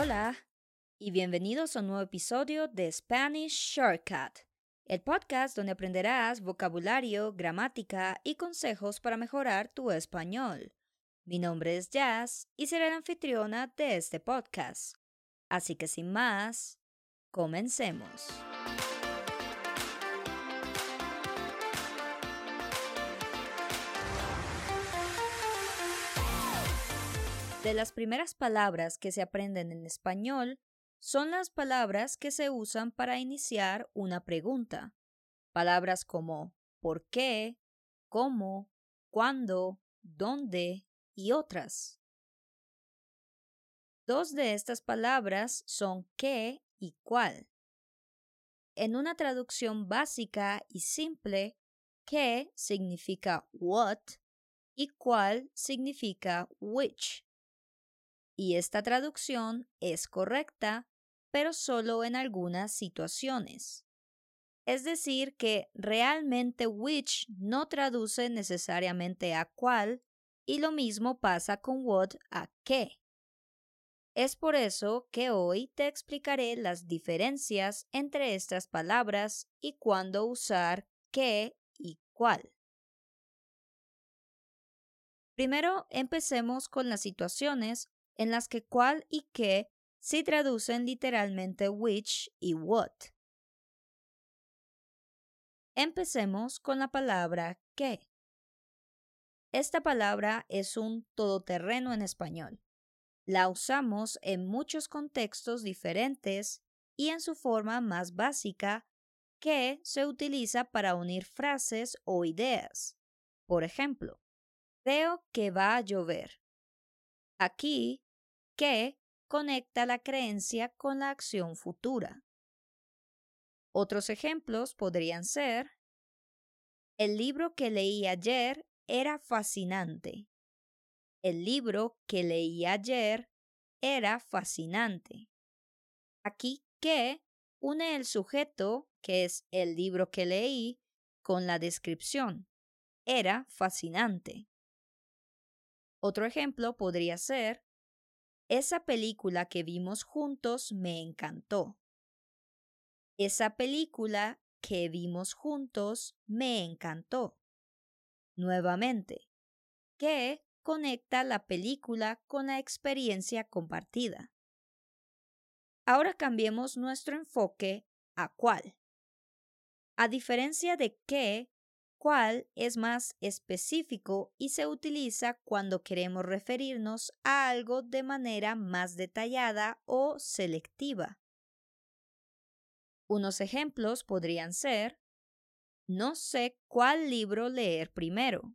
Hola y bienvenidos a un nuevo episodio de Spanish Shortcut, el podcast donde aprenderás vocabulario, gramática y consejos para mejorar tu español. Mi nombre es Jazz y seré la anfitriona de este podcast. Así que sin más, comencemos. De las primeras palabras que se aprenden en español son las palabras que se usan para iniciar una pregunta. Palabras como por qué, cómo, cuándo, dónde y otras. Dos de estas palabras son qué y cuál. En una traducción básica y simple, qué significa what y cuál significa which y esta traducción es correcta, pero solo en algunas situaciones. Es decir, que realmente which no traduce necesariamente a cuál, y lo mismo pasa con what a qué. Es por eso que hoy te explicaré las diferencias entre estas palabras y cuándo usar qué y cuál. Primero empecemos con las situaciones en las que cuál y qué se traducen literalmente which y what. Empecemos con la palabra qué. Esta palabra es un todoterreno en español. La usamos en muchos contextos diferentes y en su forma más básica, que se utiliza para unir frases o ideas. Por ejemplo, creo que va a llover. Aquí que conecta la creencia con la acción futura. Otros ejemplos podrían ser, el libro que leí ayer era fascinante. El libro que leí ayer era fascinante. Aquí que une el sujeto, que es el libro que leí, con la descripción. Era fascinante. Otro ejemplo podría ser, esa película que vimos juntos me encantó. Esa película que vimos juntos me encantó. Nuevamente, ¿qué conecta la película con la experiencia compartida. Ahora cambiemos nuestro enfoque a cuál. A diferencia de qué, cuál es más específico y se utiliza cuando queremos referirnos a algo de manera más detallada o selectiva. Unos ejemplos podrían ser, no sé cuál libro leer primero.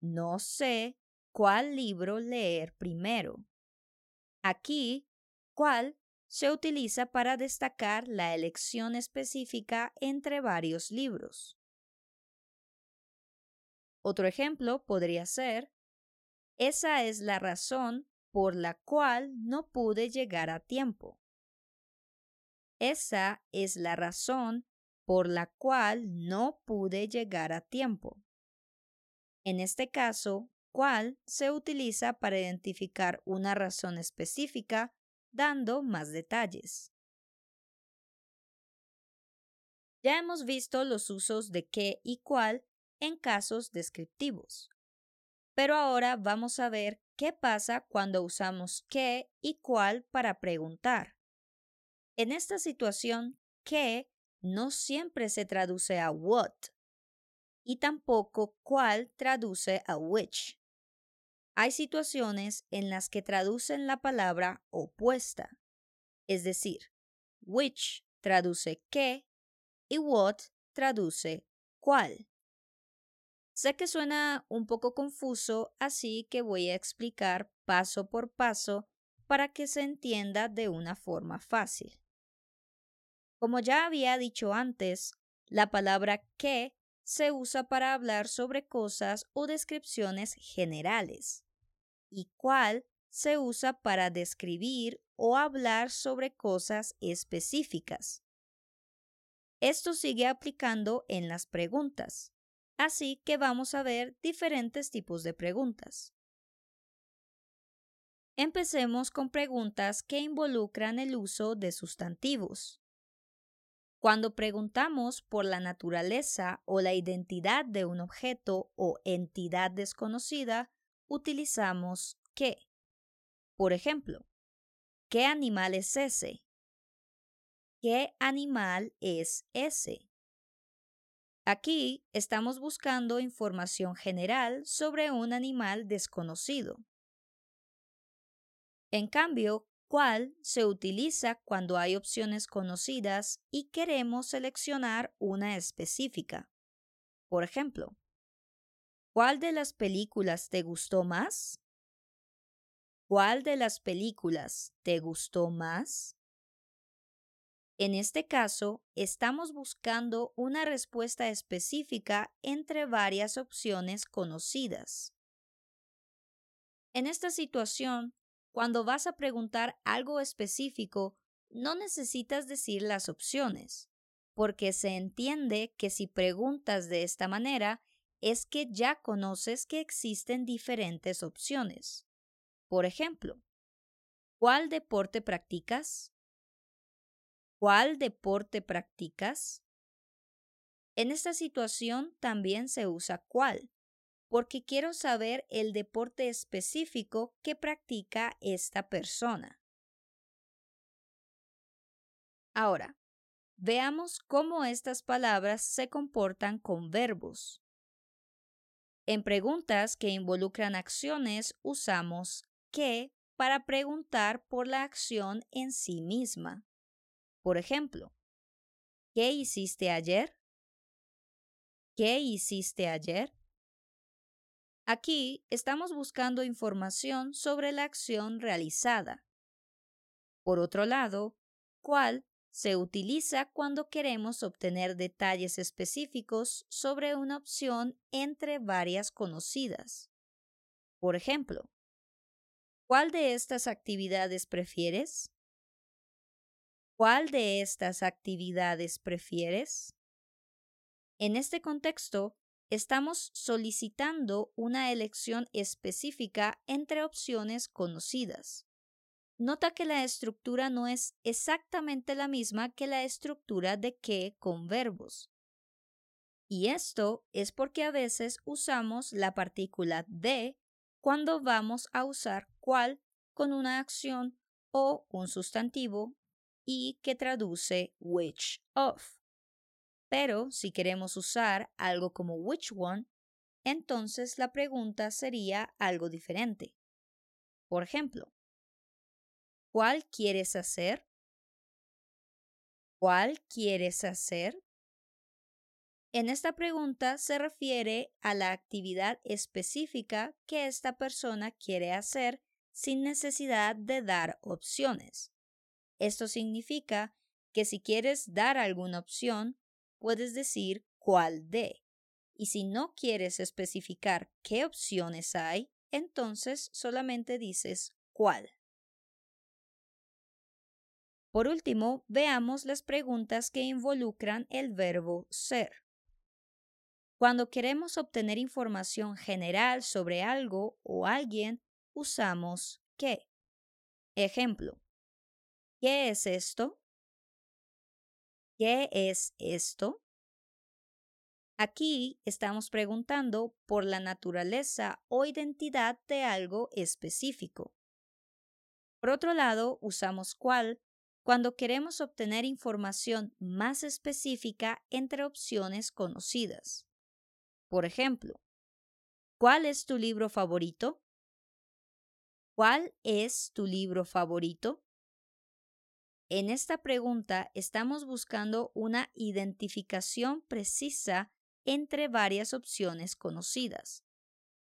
No sé cuál libro leer primero. Aquí, cuál se utiliza para destacar la elección específica entre varios libros. Otro ejemplo podría ser, esa es la razón por la cual no pude llegar a tiempo. Esa es la razón por la cual no pude llegar a tiempo. En este caso, cuál se utiliza para identificar una razón específica, dando más detalles. Ya hemos visto los usos de qué y cuál en casos descriptivos. Pero ahora vamos a ver qué pasa cuando usamos qué y cuál para preguntar. En esta situación, qué no siempre se traduce a what y tampoco cuál traduce a which. Hay situaciones en las que traducen la palabra opuesta, es decir, which traduce qué y what traduce cuál. Sé que suena un poco confuso, así que voy a explicar paso por paso para que se entienda de una forma fácil. Como ya había dicho antes, la palabra que se usa para hablar sobre cosas o descripciones generales, y cuál se usa para describir o hablar sobre cosas específicas. Esto sigue aplicando en las preguntas. Así que vamos a ver diferentes tipos de preguntas. Empecemos con preguntas que involucran el uso de sustantivos. Cuando preguntamos por la naturaleza o la identidad de un objeto o entidad desconocida, utilizamos qué. Por ejemplo, ¿qué animal es ese? ¿Qué animal es ese? Aquí estamos buscando información general sobre un animal desconocido. En cambio, cuál se utiliza cuando hay opciones conocidas y queremos seleccionar una específica. Por ejemplo, ¿cuál de las películas te gustó más? ¿Cuál de las películas te gustó más? En este caso, estamos buscando una respuesta específica entre varias opciones conocidas. En esta situación, cuando vas a preguntar algo específico, no necesitas decir las opciones, porque se entiende que si preguntas de esta manera, es que ya conoces que existen diferentes opciones. Por ejemplo, ¿cuál deporte practicas? ¿Cuál deporte practicas? En esta situación también se usa cuál, porque quiero saber el deporte específico que practica esta persona. Ahora, veamos cómo estas palabras se comportan con verbos. En preguntas que involucran acciones usamos qué para preguntar por la acción en sí misma. Por ejemplo, ¿qué hiciste ayer? ¿Qué hiciste ayer? Aquí estamos buscando información sobre la acción realizada. Por otro lado, ¿cuál se utiliza cuando queremos obtener detalles específicos sobre una opción entre varias conocidas. Por ejemplo, ¿cuál de estas actividades prefieres? ¿Cuál de estas actividades prefieres? En este contexto, estamos solicitando una elección específica entre opciones conocidas. Nota que la estructura no es exactamente la misma que la estructura de que con verbos. Y esto es porque a veces usamos la partícula de cuando vamos a usar cual con una acción o un sustantivo y que traduce which of. Pero si queremos usar algo como which one, entonces la pregunta sería algo diferente. Por ejemplo, ¿cuál quieres hacer? ¿Cuál quieres hacer? En esta pregunta se refiere a la actividad específica que esta persona quiere hacer sin necesidad de dar opciones. Esto significa que si quieres dar alguna opción, puedes decir cuál de. Y si no quieres especificar qué opciones hay, entonces solamente dices cuál. Por último, veamos las preguntas que involucran el verbo ser. Cuando queremos obtener información general sobre algo o alguien, usamos qué. Ejemplo, ¿qué es esto? ¿Qué es esto? Aquí estamos preguntando por la naturaleza o identidad de algo específico. Por otro lado, usamos cuál cuando queremos obtener información más específica entre opciones conocidas. Por ejemplo, ¿cuál es tu libro favorito? ¿Cuál es tu libro favorito? En esta pregunta estamos buscando una identificación precisa entre varias opciones conocidas.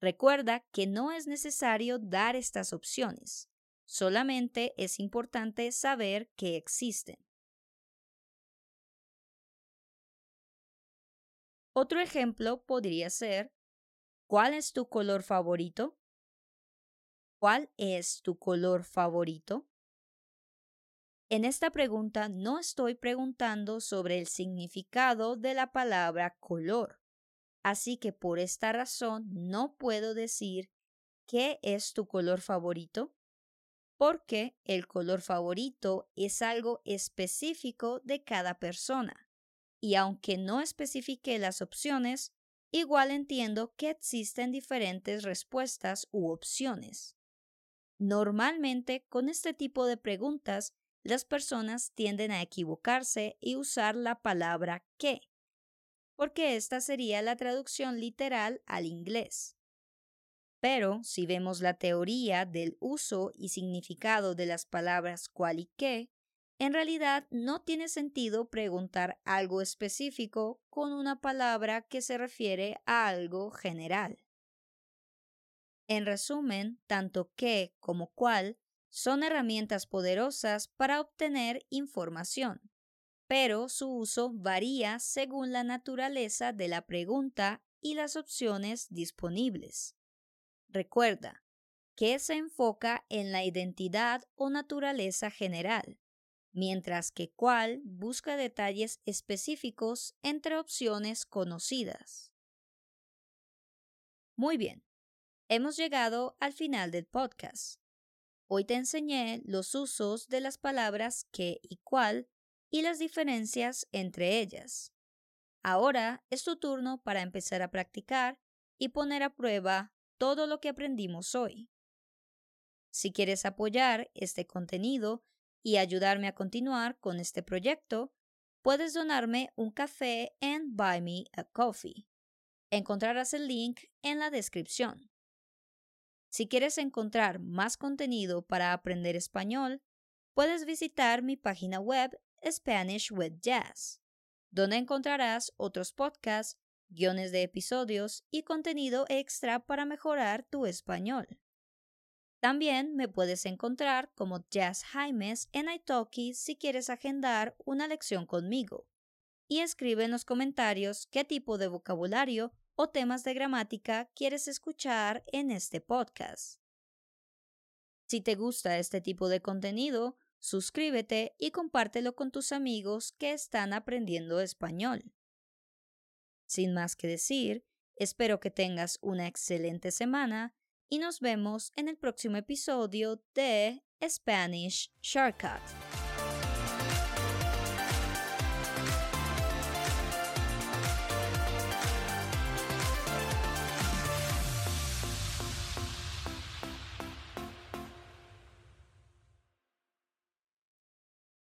Recuerda que no es necesario dar estas opciones, solamente es importante saber que existen. Otro ejemplo podría ser, ¿cuál es tu color favorito? ¿Cuál es tu color favorito? En esta pregunta no estoy preguntando sobre el significado de la palabra color, así que por esta razón no puedo decir ¿qué es tu color favorito? porque el color favorito es algo específico de cada persona. Y aunque no especifique las opciones, igual entiendo que existen diferentes respuestas u opciones. Normalmente, con este tipo de preguntas, las personas tienden a equivocarse y usar la palabra que, porque esta sería la traducción literal al inglés. Pero si vemos la teoría del uso y significado de las palabras cual y qué, en realidad no tiene sentido preguntar algo específico con una palabra que se refiere a algo general. En resumen, tanto qué como cuál son herramientas poderosas para obtener información, pero su uso varía según la naturaleza de la pregunta y las opciones disponibles. Recuerda, que se enfoca en la identidad o naturaleza general, mientras que cuál busca detalles específicos entre opciones conocidas. Muy bien, hemos llegado al final del podcast. Hoy te enseñé los usos de las palabras que y cuál y las diferencias entre ellas. Ahora es tu turno para empezar a practicar y poner a prueba todo lo que aprendimos hoy. Si quieres apoyar este contenido y ayudarme a continuar con este proyecto, puedes donarme un café en Buy Me a Coffee. Encontrarás el link en la descripción. Si quieres encontrar más contenido para aprender español, puedes visitar mi página web Spanish with Jazz, donde encontrarás otros podcasts guiones de episodios y contenido extra para mejorar tu español. También me puedes encontrar como Jazz Jaimes en Italki si quieres agendar una lección conmigo. Y escribe en los comentarios qué tipo de vocabulario o temas de gramática quieres escuchar en este podcast. Si te gusta este tipo de contenido, suscríbete y compártelo con tus amigos que están aprendiendo español. Sin más que decir, espero que tengas una excelente semana y nos vemos en el próximo episodio de Spanish Shortcut.